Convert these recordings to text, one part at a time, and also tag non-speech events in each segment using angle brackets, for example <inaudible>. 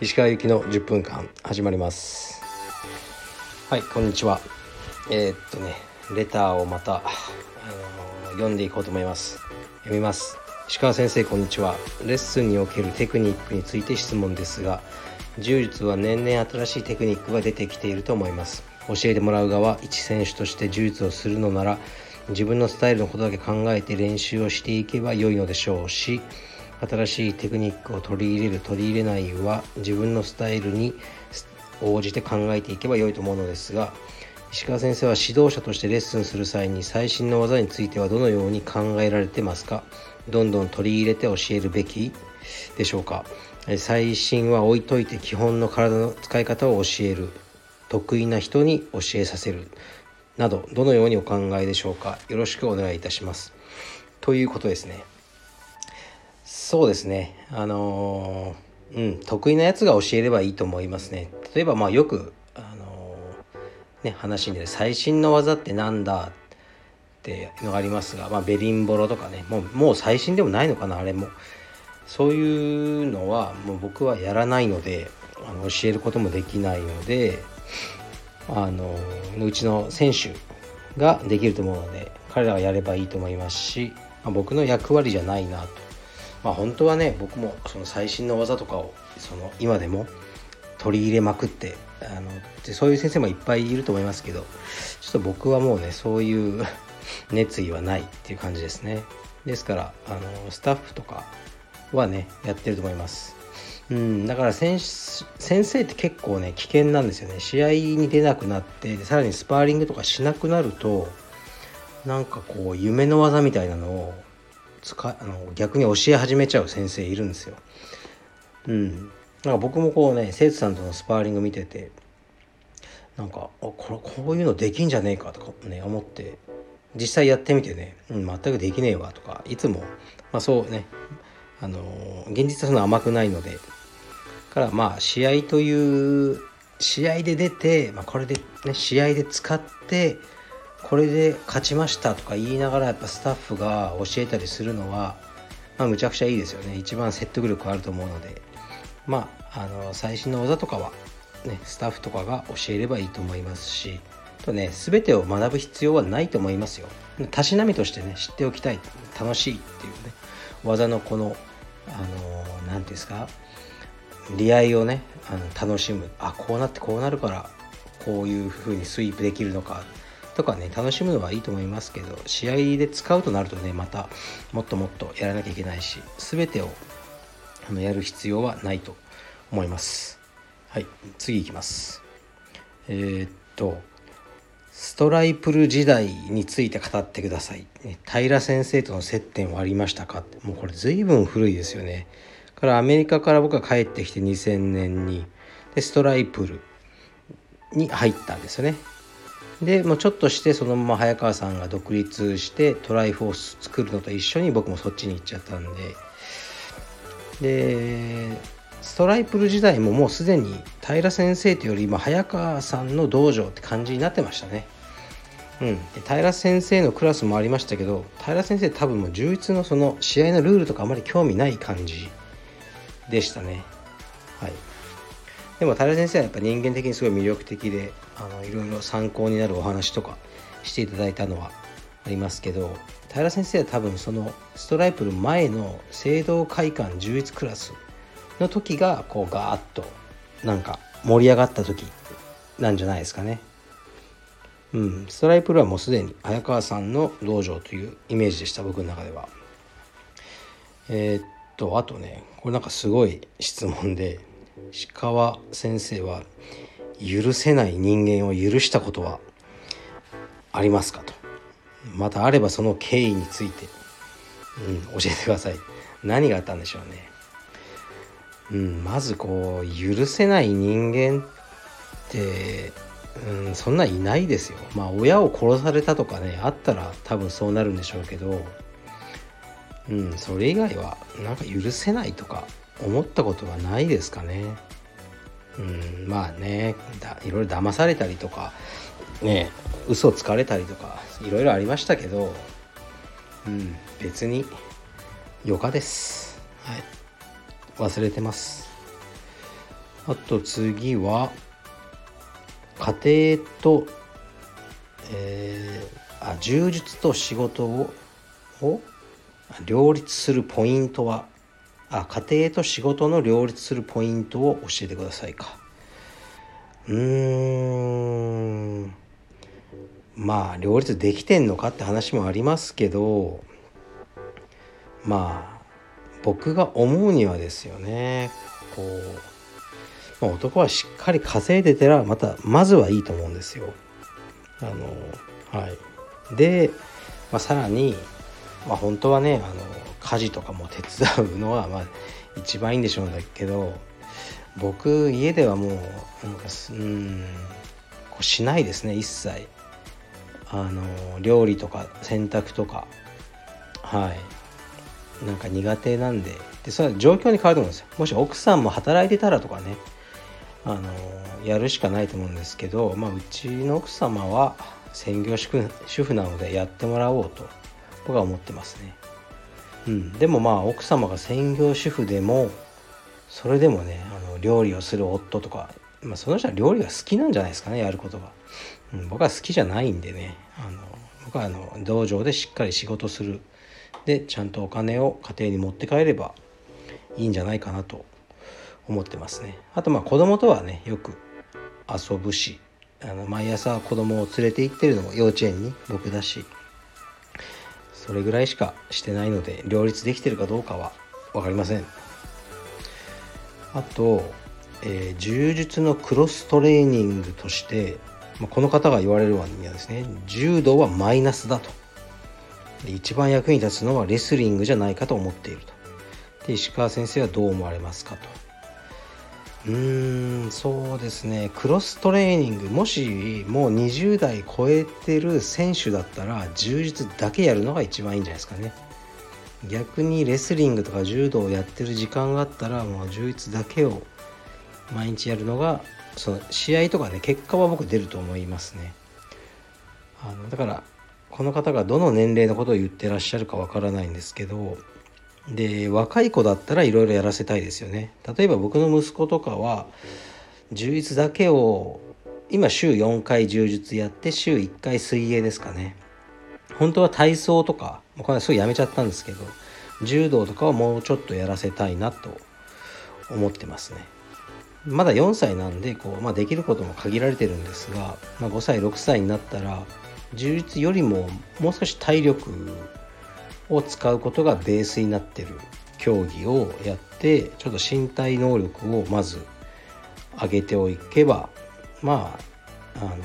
石川行きの10分間始まります。はいこんにちは。えー、っとねレターをまた、あのー、読んでいこうと思います。読みます。石川先生こんにちは。レッスンにおけるテクニックについて質問ですが柔術は年々新しいテクニックが出てきていると思います。教えてもらう側一選手として柔術をするのなら自分のスタイルのことだけ考えて練習をしていけば良いのでしょうし新しいテクニックを取り入れる取り入れないは自分のスタイルに応じて考えていけば良いと思うのですが石川先生は指導者としてレッスンする際に最新の技についてはどのように考えられてますか？どんどん取り入れて教えるべきでしょうか？最新は置いといて基本の体の使い方を教える。得意な人に教えさせる。などどのようにお考えでしょうか？よろしくお願いいたします。ということですね。そうですね。あのー、うん得意なやつが教えればいいと思いますね。例えばまあよくあのー、ね話に出る最新の技ってなんだ？っていうのがありますが、まあ、ベリンボロとかねもうもう最新でもないのかな？あれも。そういうのはもう僕はやらないのであの教えることもできないのであのうちの選手ができると思うので彼らがやればいいと思いますし、まあ、僕の役割じゃないなと。まあ本当はね僕もその最新の技とかをその今でも取り入れまくってあのでそういう先生もいっぱいいると思いますけどちょっと僕はもうねそういう <laughs> 熱意はないっていう感じですね。ですからあのスタッフとかはねやってると思います。うんだから先生って結構ね危険なんですよね試合に出なくなってさらにスパーリングとかしなくなるとなんかこう夢の技みたいなのを使あの逆に教え始めちゃう先生いるんですよ。うん。なんか僕もこうね生徒さんとのスパーリング見ててなんかあこれこういうのできんじゃねえかとかね思って実際やってみてね、うん、全くできねえわとかいつも、まあ、そうねあの現実はそんな甘くないのでからまあ試合という試合で出て、まあ、これでね試合で使ってこれで勝ちましたとか言いながらやっぱスタッフが教えたりするのは、まあ、むちゃくちゃいいですよね。一番説得力あると思うので。まああの最新の技とかは、ね、スタッフとかが教えればいいと思いますし。とね全てを学ぶ必要はないと思いますよ。たしなみとしてね知っておきたい。楽しいっていうね。技のこのあの何て言うんですか？利合をねあの楽しむ。あこうなってこうなるからこういう風にスイープできるのかとかね楽しむのはいいと思いますけど試合で使うとなるとねまたもっともっとやらなきゃいけないし全てをあのやる必要はないと思います。はい次いきます。えー、っとストライプル時代について語ってください、平先生との接点はありましたか？もうこれ随分古いですよね。からアメリカから僕が帰ってきて2000年に。でストライプルに入ったんですよね。でもうちょっとしてそのまま早川さんが独立してトライフォース作るのと一緒に僕もそっちに行っちゃったんで。でストライプル時代ももうすでに平先生というより今早川さんの道場って感じになってましたね。うん、平先生のクラスもありましたけど平先生多分もう充実のその試合のルールとかあまり興味ない感じでしたね。はい、でも平先生はやっぱ人間的にすごい魅力的であのいろいろ参考になるお話とかしていただいたのはありますけど平先生は多分そのストライプル前の聖堂会館充実クラスの時がこうガーッとなんか盛り上がった時なんじゃないですかね。うん、ストライプルはもうすでに早川さんの道場というイメージでした僕の中では。えー、っとあとねこれなんかすごい質問で石川先生は許せない人間を許したことはありますか？とまたあればその経緯について、うん、教えてください何があったんでしょうね、うん、まずこう許せない人間って、うん、そんないないですよ。まあ親を殺されたとかねあったら多分そうなるんでしょうけどうんそれ以外はなんか許せないとか思ったことはないですかね。うん、まあねいろいろ騙されたりとかね嘘つかれたりとかいろいろありましたけどうん別に余暇です。はい。忘れてます。あと次は家庭とえー、あ充実と仕事をを両立するポイントはあ家庭と仕事の両立するポイントを教えてくださいか。うーん。まあ両立できてんのかって話もありますけどまあ僕が思うにはですよねこう、男はしっかり稼いでたらまたまずはいいと思うんですよ。あのはい。で、まあ、さらに、まあ、本当はねあの家事とかも手伝うのはまあ一番いいんでしょうんだけど僕家ではもうなんかうんこうしないですね一切。あの料理とか洗濯とか。はい。なんか苦手なんで。でそれは状況に変わると思うんですよ。もし奥さんも働いてたらとかねあのやるしかないと思うんですけど、まあ、うちの奥様は専業主婦なのでやってもらおうと。僕は思ってますね。うん、でもまあ奥様が専業主婦でもそれでもねあの料理をする夫とか、まあ、その人は料理が好きなんじゃないですかねやることが、うん、僕は好きじゃないんでねあの僕はあの道場でしっかり仕事する。でちゃんとお金を家庭に持って帰ればいいんじゃないかなと思ってますね。あとまあ子供とはねよく遊ぶしあの毎朝子供を連れて行ってるのも幼稚園に僕だし。それぐらいしかしてないので両立できてるかどうかは分かりません。あと、えー、柔術のクロストレーニングとして、ま、この方が言われるわにはですね。柔道はマイナスだと。一番役に立つのはレスリングじゃないかと思っていると。で石川先生はどう思われますかと。うー。んそうですね。クロストレーニングもしもう20代超えてる選手だったら充実だけやるのが一番いいんじゃないですかね。逆にレスリングとか柔道をやってる時間があったらもう充実だけを毎日やるのがその試合とかね結果は僕出ると思いますね。あのだからこの方がどの年齢のことを言ってらっしゃるかわからないんですけどで若い子だったらいろいろやらせたいですよね。例えば僕の息子とかは充実だけを今週4回充実やって週1回水泳ですかね。本当は体操とかこれはすぐやめちゃったんですけど柔道とかはもうちょっとやらせたいなと思ってますね。まだ4歳なんでこう、まあ、できることも限られてるんですが、まあ、5歳6歳になったら充実よりももう少し体力を使うことがベースになってる競技をやってちょっと身体能力をまず上げておけばまああの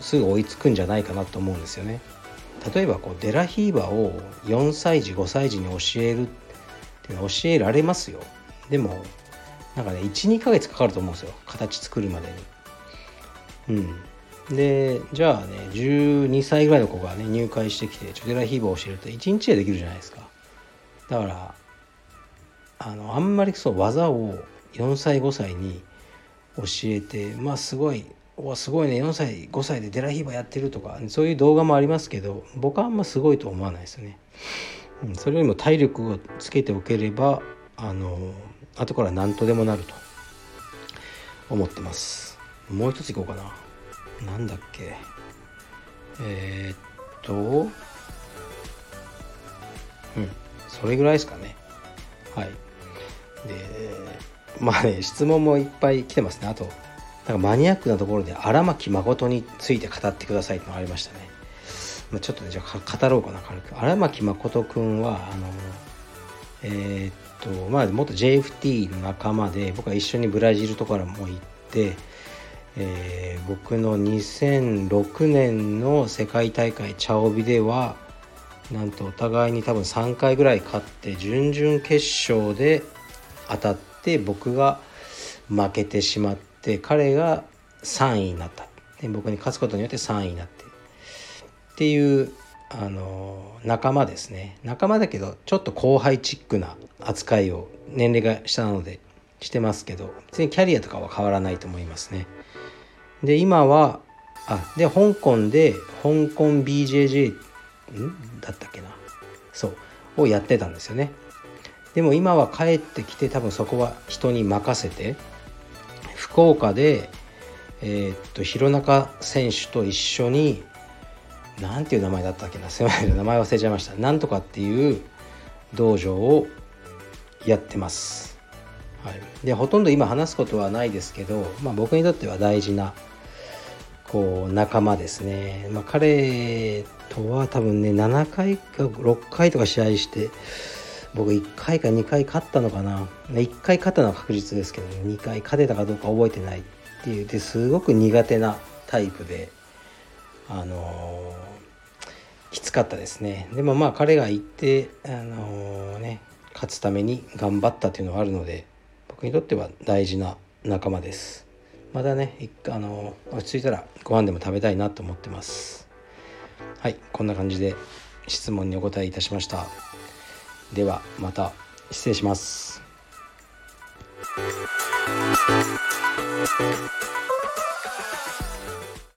すぐ追いつくんじゃないかなと思うんですよね。例えばこうデラヒーバを4歳児5歳児に教えるっていうのは教えられますよ。でもなんかね12ヶ月かかると思うんですよ形作るまでに。うんでじゃあね12歳ぐらいの子がね入会してきてチョデラヒーバーを教えると1日でできるじゃないですか。だからあのあんまりそう技を4歳5歳に教えてまあすごいおすごいね4歳5歳でデラヒーバーやってるとかそういう動画もありますけど僕はあんますごいと思わないですよね、うん、それよりも体力をつけておければあの後から何とでもなると思ってます。もう一ついこうかな。なんだっけ？えー、っとうんそれぐらいですかね。はい。でまあね質問もいっぱい来てますね。あとなんかマニアックなところで荒牧誠について語ってくださいってのがありましたね、まあ、ちょっとねじゃあ語ろうかな軽く。荒牧誠くんはあのえー、っとまあ元 JFT の仲間で僕は一緒にブラジルとからも行ってえー、僕の2006年の世界大会チャオビではなんとお互いに多分3回ぐらい勝って準々決勝で当たって僕が負けてしまって彼が3位になった。で僕に勝つことによって3位になって。っていうあの仲間ですね。仲間だけどちょっと後輩チックな扱いを年齢が下なのでしてますけど。別にキャリアとかは変わらないと思いますね。で今はあで香港で香港 BJJ っだったっけな？そうをやってたんですよね。でも今は帰ってきて多分そこは人に任せて福岡でえー、っと弘中選手と一緒に何ていう名前だったっけな？すいません名前忘れちゃいました。なんとかっていう道場をやってます、はい、でほとんど今話すことはないですけど、まあ、僕にとっては大事なこう仲間ですね、まあ、彼とは多分ね7回か6回とか試合して僕1回か2回勝ったのかな。1回勝ったのは確実ですけど、ね、2回勝てたかどうか覚えてないっていう。ですごく苦手なタイプであのー、きつかったですね。でもまあ彼が行ってあのー、ね勝つために頑張ったっていうのはあるので僕にとっては大事な仲間です。またねあの、落ち着いたらご飯でも食べたいなと思ってます。はいこんな感じで質問にお答えいたしました。ではまた。失礼します。